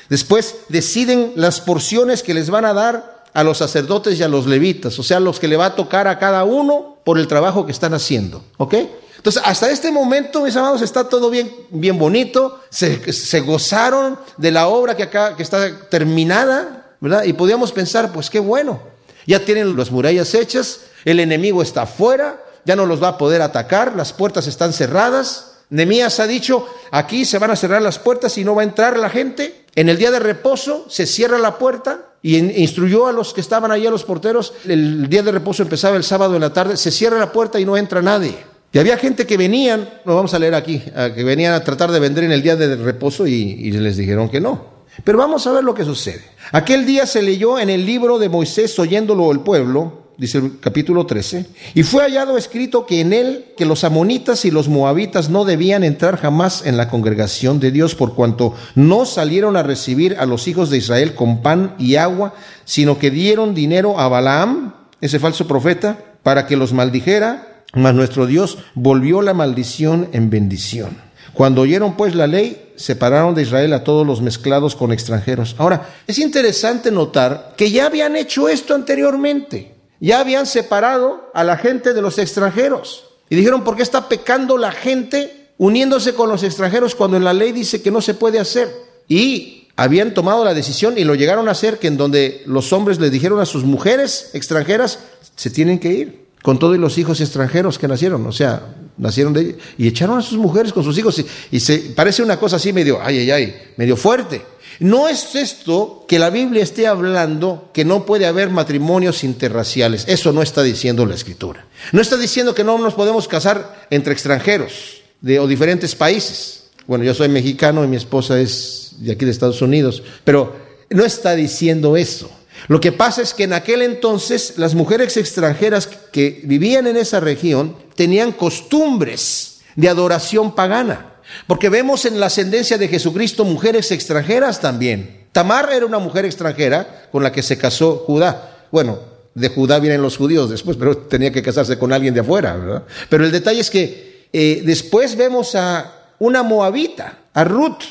Después deciden las porciones que les van a dar a los sacerdotes y a los levitas, o sea, los que le va a tocar a cada uno por el trabajo que están haciendo. ¿Ok? Entonces, hasta este momento, mis amados, está todo bien, bien bonito. Se, gozaron de la obra que acá que está terminada, ¿verdad? Y podíamos pensar, pues qué bueno. Ya tienen las murallas hechas, el enemigo está afuera, ya no los va a poder atacar, las puertas están cerradas. Nemías ha dicho, aquí se van a cerrar las puertas y no va a entrar la gente. En el día de reposo se cierra la puerta y instruyó a los que estaban allí, a los porteros, el día de reposo empezaba el sábado en la tarde, se cierra la puerta y no entra nadie. Y había gente que venían, lo vamos a leer aquí, que venían a tratar de vender en el día de reposo y, y les dijeron que no. Pero vamos a ver lo que sucede. Aquel día se leyó en el libro de Moisés oyéndolo el pueblo, dice el capítulo 13, y fue hallado escrito que en él, que los amonitas y los moabitas no debían entrar jamás en la congregación de Dios, por cuanto no salieron a recibir a los hijos de Israel con pan y agua, sino que dieron dinero a Balaam, ese falso profeta, para que los maldijera, mas nuestro Dios volvió la maldición en bendición. Cuando oyeron pues la ley, separaron de Israel a todos los mezclados con extranjeros. Ahora, es interesante notar que ya habían hecho esto anteriormente ya habían separado a la gente de los extranjeros. Y dijeron, ¿por qué está pecando la gente uniéndose con los extranjeros cuando en la ley dice que no se puede hacer? Y habían tomado la decisión y lo llegaron a hacer que en donde los hombres les dijeron a sus mujeres extranjeras, se tienen que ir, con todos los hijos extranjeros que nacieron, o sea, nacieron de y echaron a sus mujeres con sus hijos y, y se parece una cosa así medio, ay, ay, ay, medio fuerte. No es esto que la Biblia esté hablando que no puede haber matrimonios interraciales. Eso no está diciendo la Escritura. No está diciendo que no nos podemos casar entre extranjeros de, o diferentes países. Bueno, yo soy mexicano y mi esposa es de aquí de Estados Unidos, pero no está diciendo eso. Lo que pasa es que en aquel entonces las mujeres extranjeras que vivían en esa región tenían costumbres de adoración pagana. Porque vemos en la ascendencia de Jesucristo mujeres extranjeras también. Tamar era una mujer extranjera con la que se casó Judá. Bueno, de Judá vienen los judíos después, pero tenía que casarse con alguien de afuera, ¿verdad? Pero el detalle es que eh, después vemos a una moabita, a Ruth.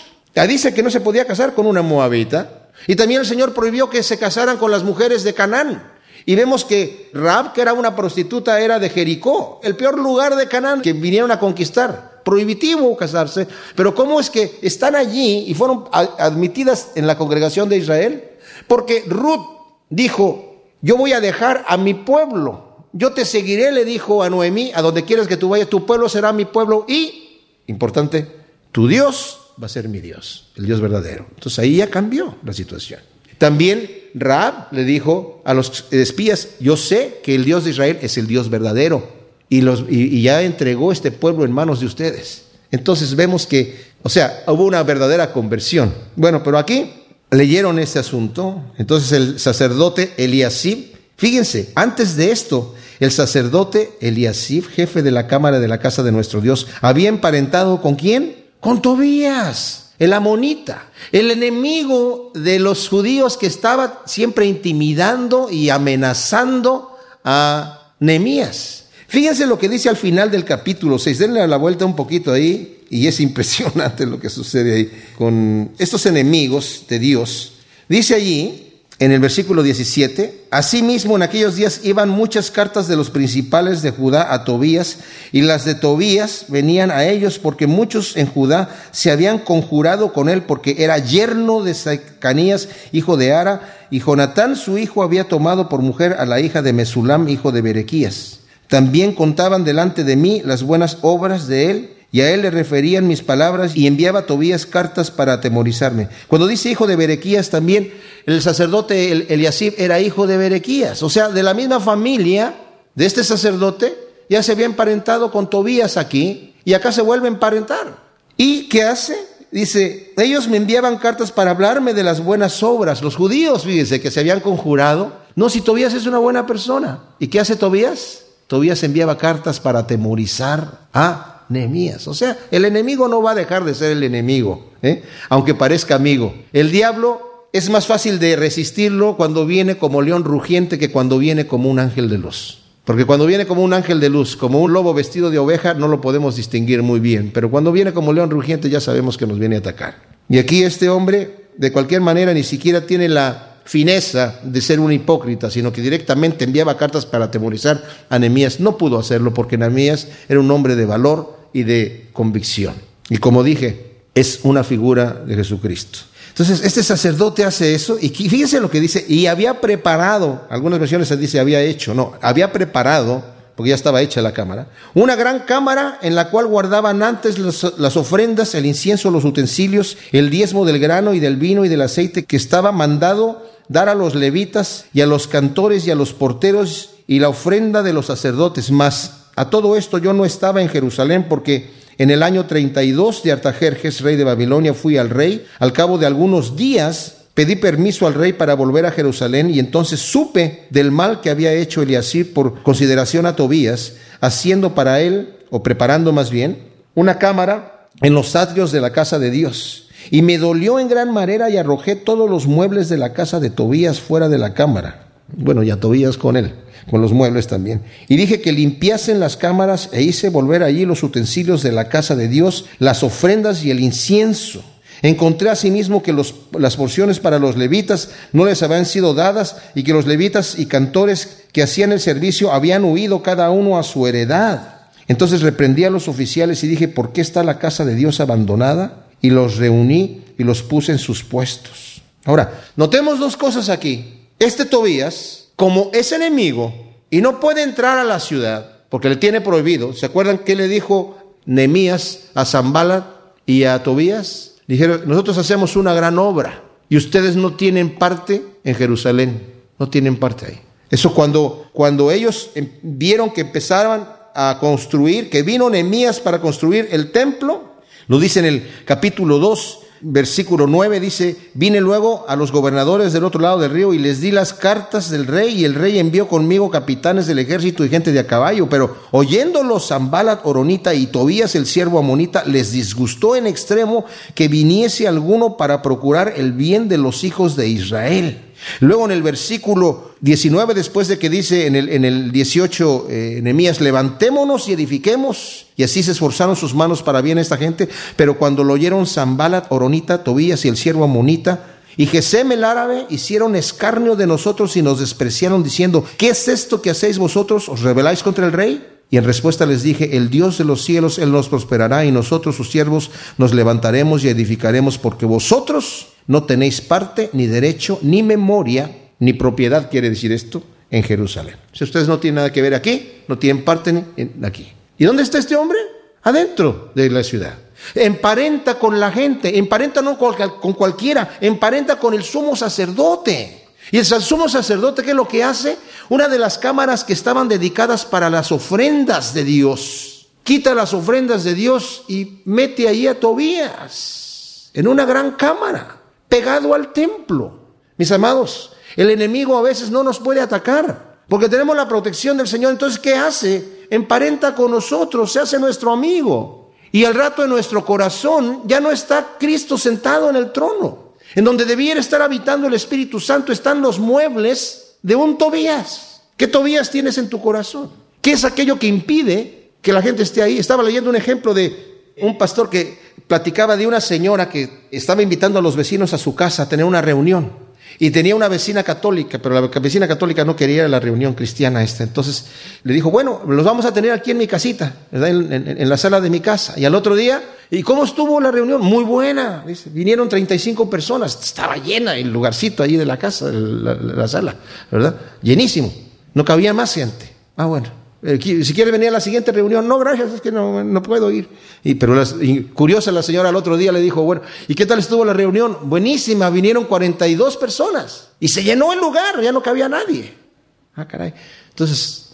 dice que no se podía casar con una moabita. Y también el Señor prohibió que se casaran con las mujeres de Canaán. Y vemos que Raab, que era una prostituta, era de Jericó, el peor lugar de Canaán que vinieron a conquistar. Prohibitivo casarse. Pero ¿cómo es que están allí y fueron admitidas en la congregación de Israel? Porque Ruth dijo, yo voy a dejar a mi pueblo. Yo te seguiré, le dijo a Noemí, a donde quieras que tú vayas, tu pueblo será mi pueblo y, importante, tu Dios va a ser mi Dios, el Dios verdadero. Entonces ahí ya cambió la situación. También Raab le dijo a los espías, yo sé que el Dios de Israel es el Dios verdadero y, los, y, ya entregó este pueblo en manos de ustedes. Entonces vemos que, o sea, hubo una verdadera conversión. Bueno, pero aquí leyeron este asunto. Entonces el sacerdote Eliasib, fíjense, antes de esto, el sacerdote Eliasib, jefe de la cámara de la casa de nuestro Dios, había emparentado con quién? Con Tobías el amonita, el enemigo de los judíos que estaba siempre intimidando y amenazando a Nehemías. Fíjense lo que dice al final del capítulo 6, denle la vuelta un poquito ahí, y es [LAUGHS] impresionante lo que sucede ahí con estos enemigos de Dios. Dice allí, en el versículo 17, asimismo en aquellos días iban muchas cartas de los principales de Judá a Tobías, y las de Tobías venían a ellos porque muchos en Judá se habían conjurado con él porque era yerno de Zacanías, hijo de Ara, y Jonatán su hijo había tomado por mujer a la hija de Mesulam, hijo de Berequías. También contaban delante de mí las buenas obras de él y a él le referían mis palabras y enviaba a Tobías cartas para atemorizarme. Cuando dice hijo de Berequías también, el sacerdote Eliasib era hijo de Berequías, o sea, de la misma familia de este sacerdote, ya se había emparentado con Tobías aquí y acá se vuelve a emparentar. ¿Y qué hace? Dice, ellos me enviaban cartas para hablarme de las buenas obras. Los judíos, fíjense, que se habían conjurado. No, si Tobías es una buena persona. ¿Y qué hace Tobías? Tobías enviaba cartas para atemorizar a Nehemías. O sea, el enemigo no va a dejar de ser el enemigo, ¿eh? aunque parezca amigo. El diablo es más fácil de resistirlo cuando viene como león rugiente que cuando viene como un ángel de luz. Porque cuando viene como un ángel de luz, como un lobo vestido de oveja, no lo podemos distinguir muy bien. Pero cuando viene como león rugiente ya sabemos que nos viene a atacar. Y aquí este hombre, de cualquier manera, ni siquiera tiene la fineza de ser un hipócrita, sino que directamente enviaba cartas para atemorizar a Nehemías. No pudo hacerlo porque Nehemías era un hombre de valor y de convicción. Y como dije, es una figura de Jesucristo. Entonces, este sacerdote hace eso y fíjense lo que dice, y había preparado, algunas versiones se dice había hecho, no, había preparado, porque ya estaba hecha la cámara, una gran cámara en la cual guardaban antes las ofrendas, el incienso, los utensilios, el diezmo del grano y del vino y del aceite que estaba mandado dar a los levitas y a los cantores y a los porteros y la ofrenda de los sacerdotes, más a todo esto yo no estaba en Jerusalén porque en el año 32 de Artajerjes, rey de Babilonia, fui al rey. Al cabo de algunos días pedí permiso al rey para volver a Jerusalén y entonces supe del mal que había hecho Eliasib por consideración a Tobías, haciendo para él, o preparando más bien, una cámara en los atrios de la casa de Dios. Y me dolió en gran manera y arrojé todos los muebles de la casa de Tobías fuera de la cámara. Bueno, y a Tobías con él con los muebles también. Y dije que limpiasen las cámaras e hice volver allí los utensilios de la casa de Dios, las ofrendas y el incienso. Encontré asimismo que las porciones para los levitas no les habían sido dadas y que los levitas y cantores que hacían el servicio habían huido cada uno a su heredad. Entonces reprendí a los oficiales y dije, ¿por qué está la casa de Dios abandonada? Y los reuní y los puse en sus puestos. Ahora, notemos dos cosas aquí. Este Tobías como es enemigo y no puede entrar a la ciudad porque le tiene prohibido, ¿se acuerdan qué le dijo Nemías a Zambalat y a Tobías? Dijeron, nosotros hacemos una gran obra y ustedes no tienen parte en Jerusalén, no tienen parte ahí. Eso cuando, cuando ellos em, vieron que empezaban a construir, que vino Nemías para construir el templo, lo dice en el capítulo 2, versículo 9 dice, vine luego a los gobernadores del otro lado del río y les di las cartas del rey y el rey envió conmigo capitanes del ejército y gente de a caballo, pero oyéndolos Zambalat, Oronita y Tobías el siervo amonita, les disgustó en extremo que viniese alguno para procurar el bien de los hijos de Israel. Luego en el versículo 19, después de que dice en el, en el 18, eh, Nehemías, levantémonos y edifiquemos. Y así se esforzaron sus manos para bien esta gente. Pero cuando lo oyeron Zambalat, Oronita, Tobías y el siervo Amonita, y Gesem el árabe hicieron escarnio de nosotros y nos despreciaron diciendo, ¿qué es esto que hacéis vosotros? ¿Os rebeláis contra el rey? Y en respuesta les dije, el Dios de los cielos, Él nos prosperará y nosotros, sus siervos, nos levantaremos y edificaremos porque vosotros no tenéis parte, ni derecho, ni memoria, ni propiedad, quiere decir esto, en Jerusalén. Si ustedes no tienen nada que ver aquí, no tienen parte ni aquí. ¿Y dónde está este hombre? Adentro de la ciudad. Emparenta con la gente, emparenta no con cualquiera, emparenta con el sumo sacerdote. Y el sumo sacerdote, ¿qué es lo que hace? Una de las cámaras que estaban dedicadas para las ofrendas de Dios. Quita las ofrendas de Dios y mete ahí a Tobías en una gran cámara, pegado al templo. Mis amados, el enemigo a veces no nos puede atacar porque tenemos la protección del Señor. Entonces, ¿qué hace? Emparenta con nosotros, se hace nuestro amigo. Y al rato en nuestro corazón ya no está Cristo sentado en el trono. En donde debiera estar habitando el Espíritu Santo están los muebles de un Tobías. ¿Qué Tobías tienes en tu corazón? ¿Qué es aquello que impide que la gente esté ahí? Estaba leyendo un ejemplo de un pastor que platicaba de una señora que estaba invitando a los vecinos a su casa a tener una reunión. Y tenía una vecina católica, pero la vecina católica no quería la reunión cristiana esta. Entonces le dijo, bueno, los vamos a tener aquí en mi casita, En, la sala de mi casa. Y al otro día, ¿y cómo estuvo la reunión? Muy buena. Dice, vinieron 35 personas, estaba llena el lugarcito allí de la casa, la, la sala, ¿verdad? Llenísimo. No cabía más gente. Ah, bueno. Eh, si quiere venir a la siguiente reunión, no, gracias, es que no, puedo ir. Y, pero curiosa la señora al otro día le dijo, bueno, ¿y qué tal estuvo la reunión? Buenísima, vinieron 42 personas y se llenó el lugar, ya no cabía nadie. Ah, caray. Entonces,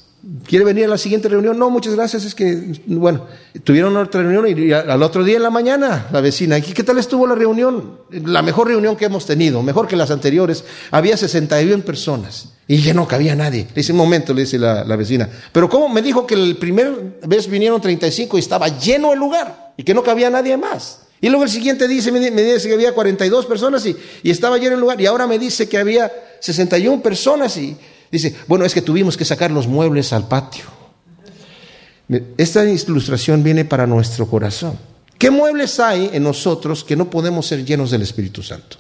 ¿Quiere venir a la siguiente reunión? No, muchas gracias. Es que, bueno, tuvieron otra reunión y al otro día en la mañana, la vecina, ¿qué tal estuvo la reunión? La mejor reunión que hemos tenido, mejor que las anteriores. Había 61 personas y ya no cabía nadie. Le dice, un momento, le dice la, vecina, pero ¿cómo me dijo que el primer vez vinieron 35 y estaba lleno el lugar y que no cabía nadie más? Y luego el siguiente dice, me, dice que había 42 personas y, y estaba lleno el lugar y ahora me dice que había 61 personas y Dice, bueno, es que tuvimos que sacar los muebles al patio. Esta ilustración viene para nuestro corazón. ¿Qué muebles hay en nosotros que no podemos ser llenos del Espíritu Santo?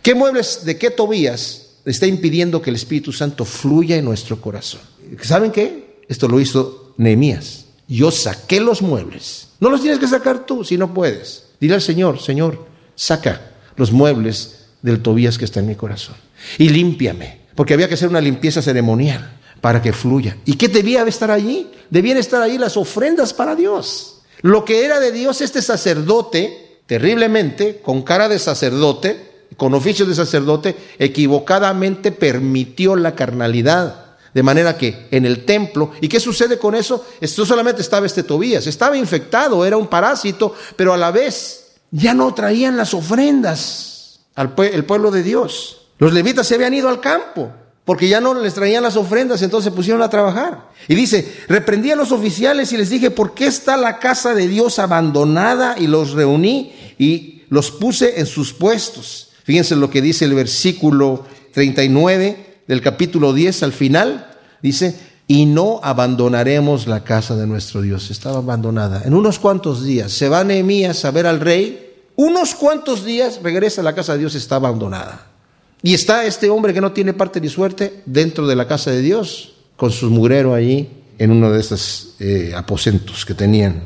¿Qué muebles de qué Tobías está impidiendo que el Espíritu Santo fluya en nuestro corazón? ¿Saben qué? Esto lo hizo Nehemías. Yo saqué los muebles. No los tienes que sacar tú si no puedes. Dile al Señor, Señor, saca los muebles del Tobías que está en mi corazón y límpiame porque había que hacer una limpieza ceremonial para que fluya. ¿Y qué debía estar allí? Debían estar allí las ofrendas para Dios. Lo que era de Dios este sacerdote, terriblemente, con cara de sacerdote, con oficio de sacerdote, equivocadamente permitió la carnalidad. De manera que en el templo, ¿y qué sucede con eso? Esto solamente estaba este Tobías, estaba infectado, era un parásito, pero a la vez ya no traían las ofrendas al pueblo de Dios. Los levitas se habían ido al campo porque ya no les traían las ofrendas, entonces se pusieron a trabajar. Y dice, reprendí a los oficiales y les dije, ¿por qué está la casa de Dios abandonada? Y los reuní y los puse en sus puestos. Fíjense lo que dice el versículo 39 del capítulo 10 al final. Dice, y no abandonaremos la casa de nuestro Dios. Estaba abandonada. En unos cuantos días se va Nehemías a ver al rey. Unos cuantos días regresa a la casa de Dios, está abandonada. Y está este hombre que no tiene parte ni suerte dentro de la casa de Dios, con su mugrero allí en uno de estos eh, aposentos que tenían.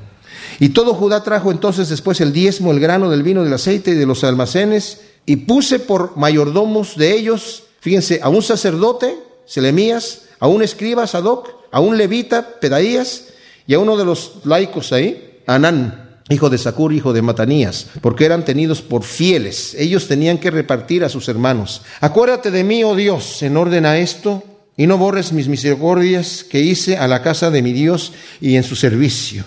Y todo Judá trajo entonces después el diezmo, el grano del vino, del aceite y de los almacenes, y puse por mayordomos de ellos, fíjense, a un sacerdote, Selemías, a un escriba, Sadoc, a un levita, Pedaías, y a uno de los laicos ahí, Anán, hijo de Sacur, hijo de Matanías, porque eran tenidos por fieles. Ellos tenían que repartir a sus hermanos. Acuérdate de mí, oh Dios, en orden a esto, y no borres mis misericordias que hice a la casa de mi Dios y en su servicio.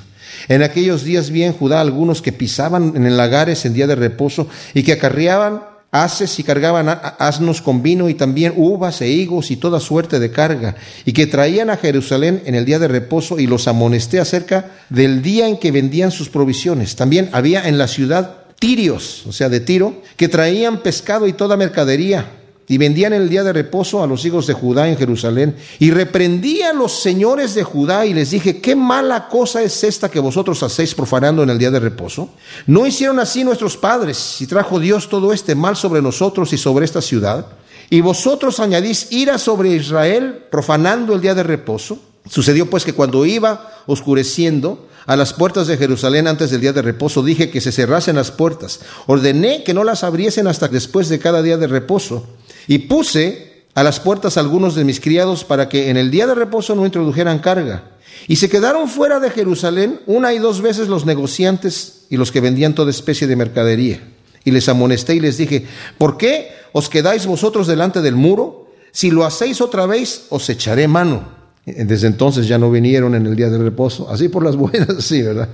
En aquellos días vi en Judá algunos que pisaban en el lagares en día de reposo y que acarreaban haces y cargaban asnos con vino y también uvas e higos y toda suerte de carga, y que traían a Jerusalén en el día de reposo y los amonesté acerca del día en que vendían sus provisiones. También había en la ciudad tirios, o sea, de Tiro, que traían pescado y toda mercadería. Y vendían el día de reposo a los hijos de Judá en Jerusalén. Y reprendí a los señores de Judá y les dije, ¿qué mala cosa es esta que vosotros hacéis profanando en el día de reposo? ¿No hicieron así nuestros padres y trajo Dios todo este mal sobre nosotros y sobre esta ciudad? Y vosotros añadís ira sobre Israel profanando el día de reposo. Sucedió pues que cuando iba oscureciendo, a las puertas de Jerusalén antes del día de reposo, dije que se cerrasen las puertas. Ordené que no las abriesen hasta después de cada día de reposo. Y puse a las puertas algunos de mis criados para que en el día de reposo no introdujeran carga. Y se quedaron fuera de Jerusalén una y dos veces los negociantes y los que vendían toda especie de mercadería. Y les amonesté y les dije, ¿por qué os quedáis vosotros delante del muro? Si lo hacéis otra vez, os echaré mano. Desde entonces ya no vinieron en el día del reposo, así por las [LAUGHS] buenas, sí, ¿verdad?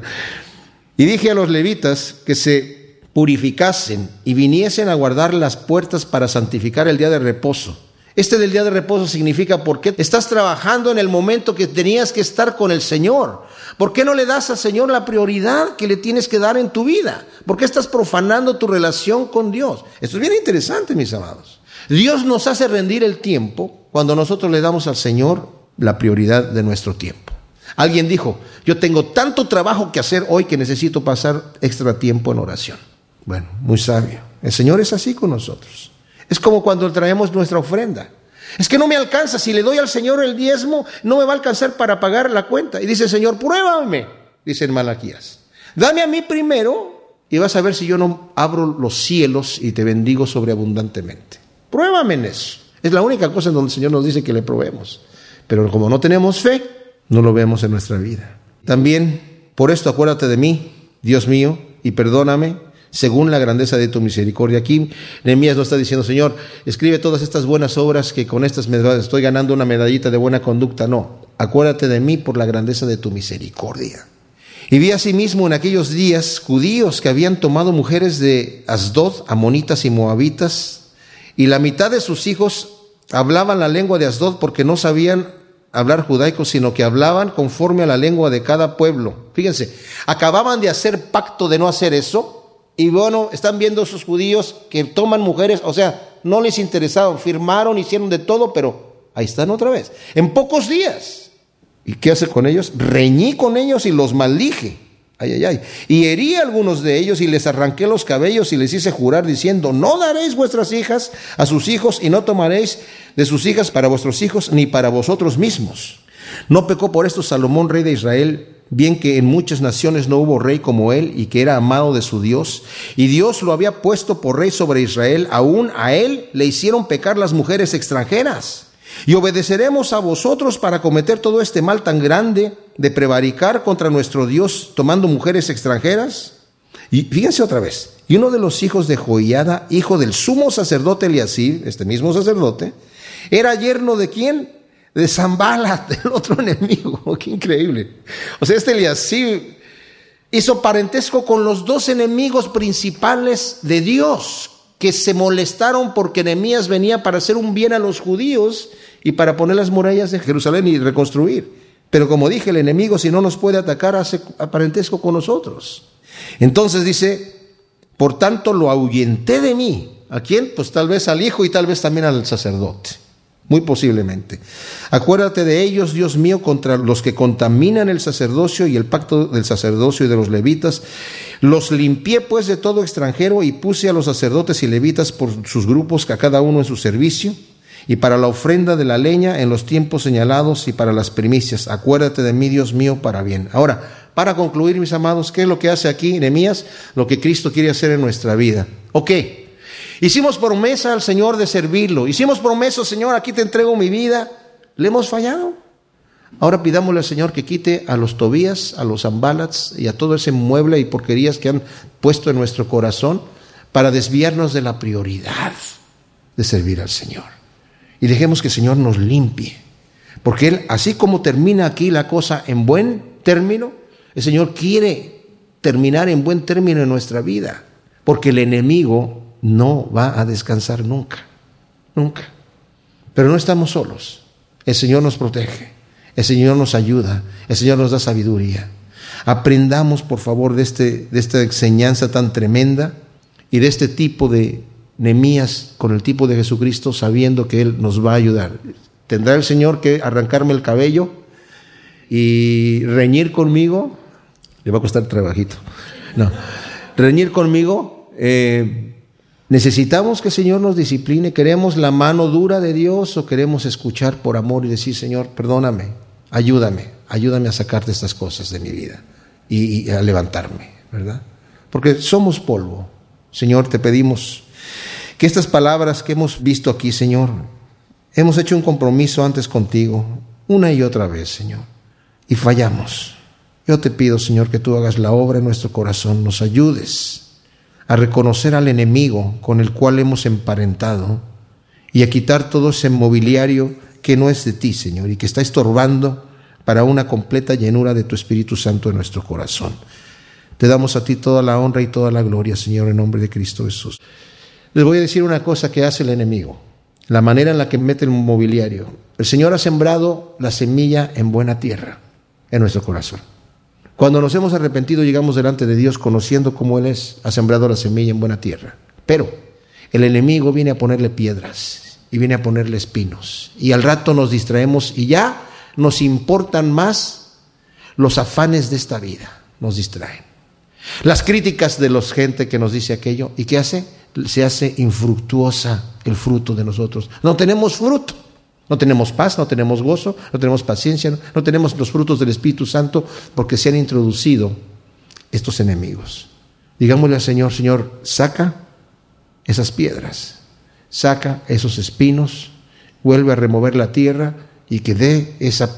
Y dije a los levitas que se purificasen y viniesen a guardar las puertas para santificar el día de reposo. Este del día de reposo significa por qué estás trabajando en el momento que tenías que estar con el Señor. ¿Por qué no le das al Señor la prioridad que le tienes que dar en tu vida? ¿Por qué estás profanando tu relación con Dios? Esto es bien interesante, mis amados. Dios nos hace rendir el tiempo cuando nosotros le damos al Señor la prioridad de nuestro tiempo. Alguien dijo, yo tengo tanto trabajo que hacer hoy que necesito pasar extra tiempo en oración. Bueno, muy sabio. El Señor es así con nosotros. Es como cuando traemos nuestra ofrenda. Es que no me alcanza, si le doy al Señor el diezmo, no me va a alcanzar para pagar la cuenta. Y dice el Señor, pruébame, dice en Malaquías. Dame a mí primero y vas a ver si yo no abro los cielos y te bendigo sobreabundantemente. Pruébame en eso. Es la única cosa en donde el Señor nos dice que le probemos. Pero como no tenemos fe, no lo vemos en nuestra vida. También, por esto acuérdate de mí, Dios mío, y perdóname según la grandeza de tu misericordia. Aquí Nehemías no está diciendo, Señor, escribe todas estas buenas obras que con estas estoy ganando una medallita de buena conducta. No, acuérdate de mí por la grandeza de tu misericordia. Y vi asimismo en aquellos días judíos que habían tomado mujeres de Asdod, amonitas y moabitas, y la mitad de sus hijos hablaban la lengua de Asdod porque no sabían hablar judaico, sino que hablaban conforme a la lengua de cada pueblo. Fíjense, acababan de hacer pacto de no hacer eso, y bueno, están viendo esos judíos que toman mujeres, o sea, no les interesaron, firmaron, hicieron de todo, pero ahí están otra vez, en pocos días. ¿Y qué hace con ellos? Reñí con ellos y los maldije. Ay, ay, ay. Y herí a algunos de ellos y les arranqué los cabellos y les hice jurar diciendo, no daréis vuestras hijas a sus hijos y no tomaréis de sus hijas para vuestros hijos ni para vosotros mismos. No pecó por esto Salomón, rey de Israel, bien que en muchas naciones no hubo rey como él y que era amado de su Dios, y Dios lo había puesto por rey sobre Israel, aún a él le hicieron pecar las mujeres extranjeras. Y obedeceremos a vosotros para cometer todo este mal tan grande de prevaricar contra nuestro Dios tomando mujeres extranjeras. Y fíjense otra vez, y uno de los hijos de Joiada, hijo del sumo sacerdote Eliasib, este mismo sacerdote, era yerno de quién? De Zambala, del otro [LAUGHS] enemigo. [LAUGHS] ¡Qué increíble! O sea, este Eliasib hizo parentesco con los dos enemigos principales de Dios, que se molestaron porque Nehemías venía para hacer un bien a los judíos y para poner las murallas de Jerusalén y reconstruir. Pero como dije, el enemigo si no nos puede atacar hace parentesco con nosotros. Entonces dice, por tanto lo ahuyenté de mí. ¿A quién? Pues tal vez al hijo y tal vez también al sacerdote. Muy posiblemente. Acuérdate de ellos, Dios mío, contra los que contaminan el sacerdocio y el pacto del sacerdocio y de los levitas. Los limpié pues de todo extranjero y puse a los sacerdotes y levitas por sus grupos, a cada uno en su servicio, y para la ofrenda de la leña en los tiempos señalados y para las primicias. Acuérdate de mí, Dios mío, para bien. Ahora, para concluir, mis amados, ¿qué es lo que hace aquí Nehemías? Lo que Cristo quiere hacer en nuestra vida. Ok, hicimos promesa al Señor de servirlo. Hicimos promesa, Señor, aquí te entrego mi vida. Le hemos fallado. Ahora pidámosle al Señor que quite a los Tobías, a los Ambalats y a todo ese mueble y porquerías que han puesto en nuestro corazón para desviarnos de la prioridad de servir al Señor. Y dejemos que el Señor nos limpie. Porque Él, así como termina aquí la cosa en buen término, el Señor quiere terminar en buen término en nuestra vida. Porque el enemigo no va a descansar nunca. Nunca. Pero no estamos solos. El Señor nos protege. El Señor nos ayuda, el Señor nos da sabiduría. Aprendamos, por favor, de, este, de esta enseñanza tan tremenda y de este tipo de Nemías con el tipo de Jesucristo sabiendo que Él nos va a ayudar. ¿Tendrá el Señor que arrancarme el cabello y reñir conmigo? Le va a costar trabajito. No. Reñir conmigo. Eh, necesitamos que el Señor nos discipline. ¿Queremos la mano dura de Dios o queremos escuchar por amor y decir, Señor, perdóname, ayúdame, ayúdame a sacarte estas cosas de mi vida y, y a levantarme, ¿verdad? Porque somos polvo. Señor, te pedimos que estas palabras que hemos visto aquí, Señor, hemos hecho un compromiso antes contigo, una y otra vez, Señor, y fallamos. Yo te pido, Señor, que tú hagas la obra en nuestro corazón, nos ayudes a reconocer al enemigo con el cual hemos emparentado y a quitar todo ese mobiliario que no es de ti, Señor, y que está estorbando para una completa llenura de tu Espíritu Santo en nuestro corazón. Te damos a ti toda la honra y toda la gloria, Señor, en nombre de Cristo Jesús. Les voy a decir una cosa que hace el enemigo, la manera en la que mete el mobiliario. El Señor ha sembrado la semilla en buena tierra, en nuestro corazón. Cuando nos hemos arrepentido, llegamos delante de Dios conociendo cómo Él es, ha sembrado la semilla en buena tierra. Pero el enemigo viene a ponerle piedras y viene a ponerle espinos. Y al rato nos distraemos y ya nos importan más los afanes de esta vida. Nos distraen. Las críticas de la gente que nos dice aquello. ¿Y qué hace? Se hace infructuosa el fruto de nosotros. No tenemos fruto. No tenemos paz, no tenemos gozo, no tenemos paciencia, no tenemos los frutos del Espíritu Santo porque se han introducido estos enemigos. Digámosle al Señor, Señor, saca esas piedras, saca esos espinos, vuelve a remover la tierra y que dé esa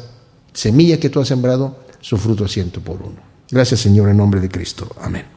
semilla que tú has sembrado su fruto ciento por uno. Gracias Señor en nombre de Cristo. Amén.